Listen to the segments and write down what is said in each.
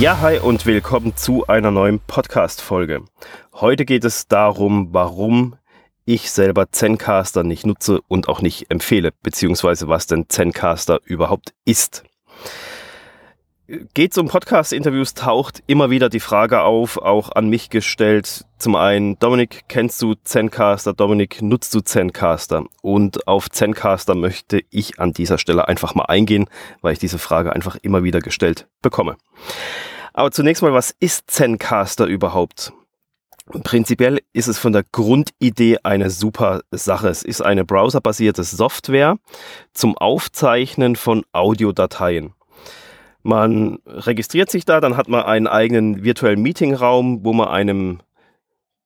Ja, hi und willkommen zu einer neuen Podcast-Folge. Heute geht es darum, warum ich selber Zencaster nicht nutze und auch nicht empfehle, beziehungsweise was denn Zencaster überhaupt ist. Geht es um Podcast-Interviews, taucht immer wieder die Frage auf, auch an mich gestellt. Zum einen, Dominik, kennst du Zencaster? Dominik, nutzt du Zencaster? Und auf Zencaster möchte ich an dieser Stelle einfach mal eingehen, weil ich diese Frage einfach immer wieder gestellt bekomme. Aber zunächst mal, was ist Zencaster überhaupt? Prinzipiell ist es von der Grundidee eine super Sache. Es ist eine browserbasierte Software zum Aufzeichnen von Audiodateien. Man registriert sich da, dann hat man einen eigenen virtuellen Meetingraum, wo man einem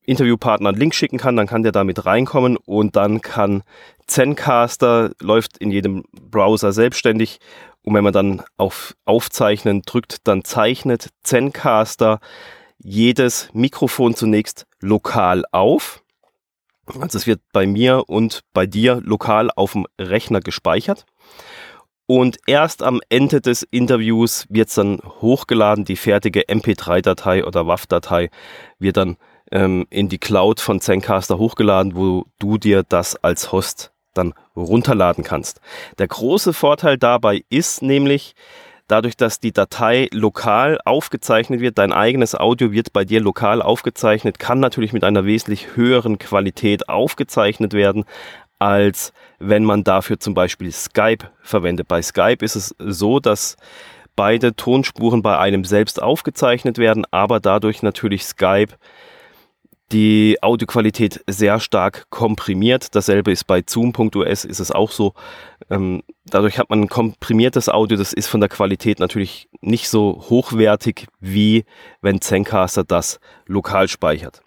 Interviewpartner einen Link schicken kann, dann kann der damit reinkommen und dann kann Zencaster, läuft in jedem Browser selbstständig und wenn man dann auf Aufzeichnen drückt, dann zeichnet Zencaster jedes Mikrofon zunächst lokal auf. Also es wird bei mir und bei dir lokal auf dem Rechner gespeichert. Und erst am Ende des Interviews wird es dann hochgeladen, die fertige MP3-Datei oder WAV-Datei wird dann ähm, in die Cloud von Zencaster hochgeladen, wo du dir das als Host dann runterladen kannst. Der große Vorteil dabei ist nämlich, dadurch, dass die Datei lokal aufgezeichnet wird, dein eigenes Audio wird bei dir lokal aufgezeichnet, kann natürlich mit einer wesentlich höheren Qualität aufgezeichnet werden, als wenn man dafür zum Beispiel Skype verwendet. Bei Skype ist es so, dass beide Tonspuren bei einem selbst aufgezeichnet werden, aber dadurch natürlich Skype die Audioqualität sehr stark komprimiert. Dasselbe ist bei Zoom.us ist es auch so. Ähm, dadurch hat man ein komprimiertes Audio. Das ist von der Qualität natürlich nicht so hochwertig, wie wenn Zencaster das lokal speichert.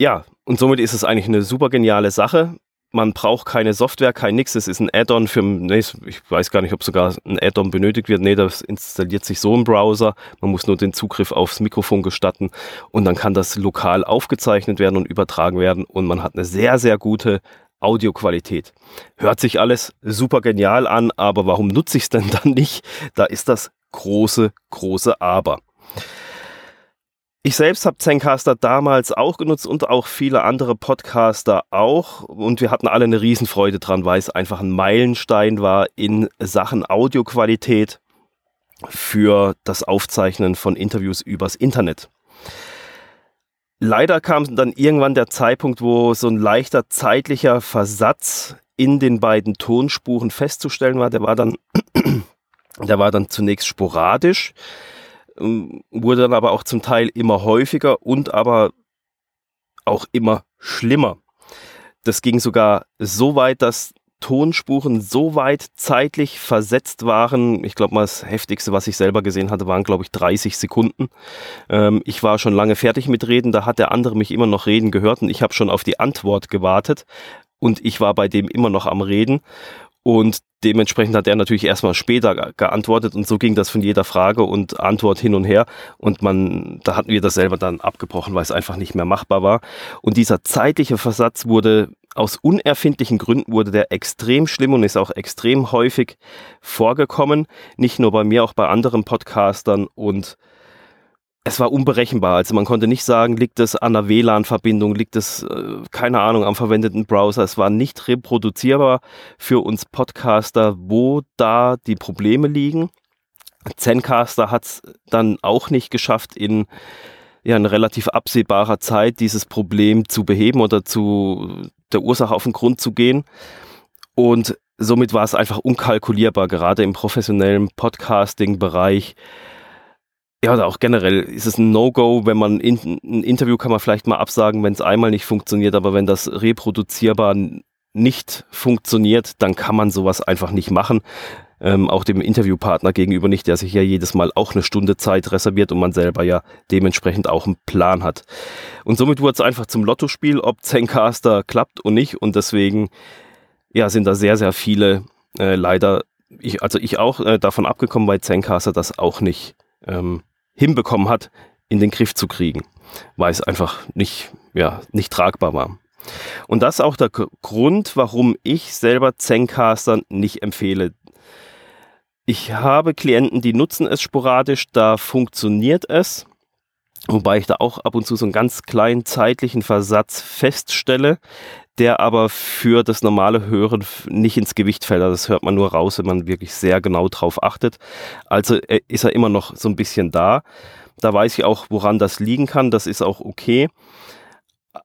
Ja, und somit ist es eigentlich eine super geniale Sache man braucht keine Software, kein nix. Es ist ein Add-on für, nee, ich weiß gar nicht, ob sogar ein Add-on benötigt wird. Nee, das installiert sich so im Browser. Man muss nur den Zugriff aufs Mikrofon gestatten und dann kann das lokal aufgezeichnet werden und übertragen werden und man hat eine sehr, sehr gute Audioqualität. Hört sich alles super genial an, aber warum nutze ich es denn dann nicht? Da ist das große, große Aber. Ich selbst habe Zencaster damals auch genutzt und auch viele andere Podcaster auch. Und wir hatten alle eine Riesenfreude dran, weil es einfach ein Meilenstein war in Sachen Audioqualität für das Aufzeichnen von Interviews übers Internet. Leider kam dann irgendwann der Zeitpunkt, wo so ein leichter zeitlicher Versatz in den beiden Tonspuren festzustellen war. Der war dann, der war dann zunächst sporadisch wurde dann aber auch zum Teil immer häufiger und aber auch immer schlimmer. Das ging sogar so weit, dass Tonspuren so weit zeitlich versetzt waren. Ich glaube mal, das heftigste, was ich selber gesehen hatte, waren, glaube ich, 30 Sekunden. Ähm, ich war schon lange fertig mit Reden, da hat der andere mich immer noch reden gehört und ich habe schon auf die Antwort gewartet und ich war bei dem immer noch am Reden. Und dementsprechend hat er natürlich erstmal später geantwortet und so ging das von jeder Frage und Antwort hin und her. Und man, da hatten wir das selber dann abgebrochen, weil es einfach nicht mehr machbar war. Und dieser zeitliche Versatz wurde aus unerfindlichen Gründen wurde der extrem schlimm und ist auch extrem häufig vorgekommen. Nicht nur bei mir, auch bei anderen Podcastern und es war unberechenbar. Also man konnte nicht sagen, liegt es an der WLAN-Verbindung, liegt es, äh, keine Ahnung, am verwendeten Browser. Es war nicht reproduzierbar für uns Podcaster, wo da die Probleme liegen. Zencaster hat es dann auch nicht geschafft, in ja, in relativ absehbarer Zeit dieses Problem zu beheben oder zu der Ursache auf den Grund zu gehen. Und somit war es einfach unkalkulierbar, gerade im professionellen Podcasting-Bereich ja, oder auch generell ist es ein No-Go, wenn man in, ein Interview kann man vielleicht mal absagen, wenn es einmal nicht funktioniert, aber wenn das reproduzierbar nicht funktioniert, dann kann man sowas einfach nicht machen. Ähm, auch dem Interviewpartner gegenüber nicht, der sich ja jedes Mal auch eine Stunde Zeit reserviert und man selber ja dementsprechend auch einen Plan hat. Und somit wurde es einfach zum Lottospiel, ob Zencaster klappt und nicht und deswegen ja, sind da sehr, sehr viele äh, leider, ich, also ich auch äh, davon abgekommen, weil Zencaster das auch nicht ähm, hinbekommen hat, in den Griff zu kriegen, weil es einfach nicht, ja, nicht tragbar war. Und das ist auch der Grund, warum ich selber Zencaster nicht empfehle. Ich habe Klienten, die nutzen es sporadisch, da funktioniert es. Wobei ich da auch ab und zu so einen ganz kleinen zeitlichen Versatz feststelle, der aber für das normale Hören nicht ins Gewicht fällt. Also das hört man nur raus, wenn man wirklich sehr genau drauf achtet. Also äh, ist er immer noch so ein bisschen da. Da weiß ich auch, woran das liegen kann. Das ist auch okay.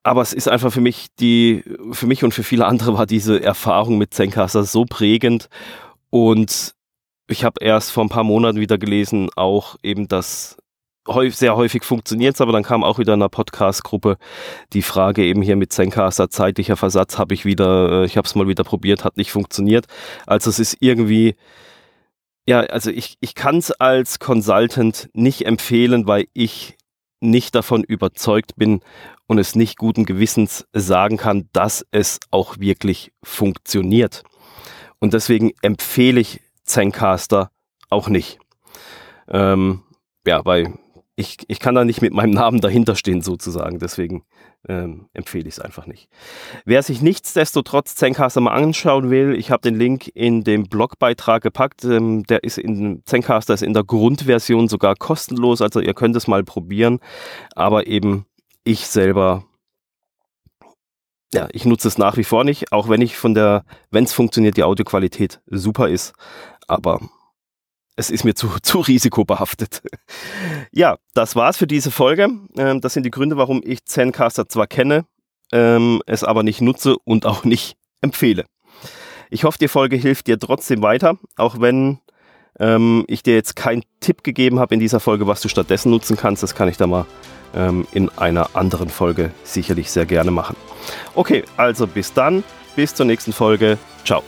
Aber es ist einfach für mich die, für mich und für viele andere war diese Erfahrung mit Zencaster so prägend. Und ich habe erst vor ein paar Monaten wieder gelesen, auch eben, häufig, sehr häufig funktioniert es, aber dann kam auch wieder in einer Podcast-Gruppe die Frage eben hier mit Zencaster, zeitlicher Versatz habe ich wieder, äh, ich habe es mal wieder probiert, hat nicht funktioniert. Also es ist irgendwie, ja, also ich, ich kann es als Consultant nicht empfehlen, weil ich nicht davon überzeugt bin und es nicht guten Gewissens sagen kann, dass es auch wirklich funktioniert. Und deswegen empfehle ich Zencaster auch nicht. Ähm, ja, weil ich, ich kann da nicht mit meinem Namen dahinter stehen sozusagen, deswegen ähm, empfehle ich es einfach nicht. Wer sich nichtsdestotrotz Zencaster mal anschauen will, ich habe den Link in dem Blogbeitrag gepackt, ähm, der ist in Zencaster ist in der Grundversion sogar kostenlos, also ihr könnt es mal probieren, aber eben ich selber ja, ich nutze es nach wie vor nicht, auch wenn ich von der, wenn es funktioniert, die Audioqualität super ist, aber es ist mir zu, zu risikobehaftet. ja, das war's für diese Folge. Ähm, das sind die Gründe, warum ich Zencaster zwar kenne, ähm, es aber nicht nutze und auch nicht empfehle. Ich hoffe, die Folge hilft dir trotzdem weiter, auch wenn ähm, ich dir jetzt keinen Tipp gegeben habe in dieser Folge, was du stattdessen nutzen kannst. Das kann ich da mal ähm, in einer anderen Folge sicherlich sehr gerne machen. Okay, also bis dann, bis zur nächsten Folge. Ciao.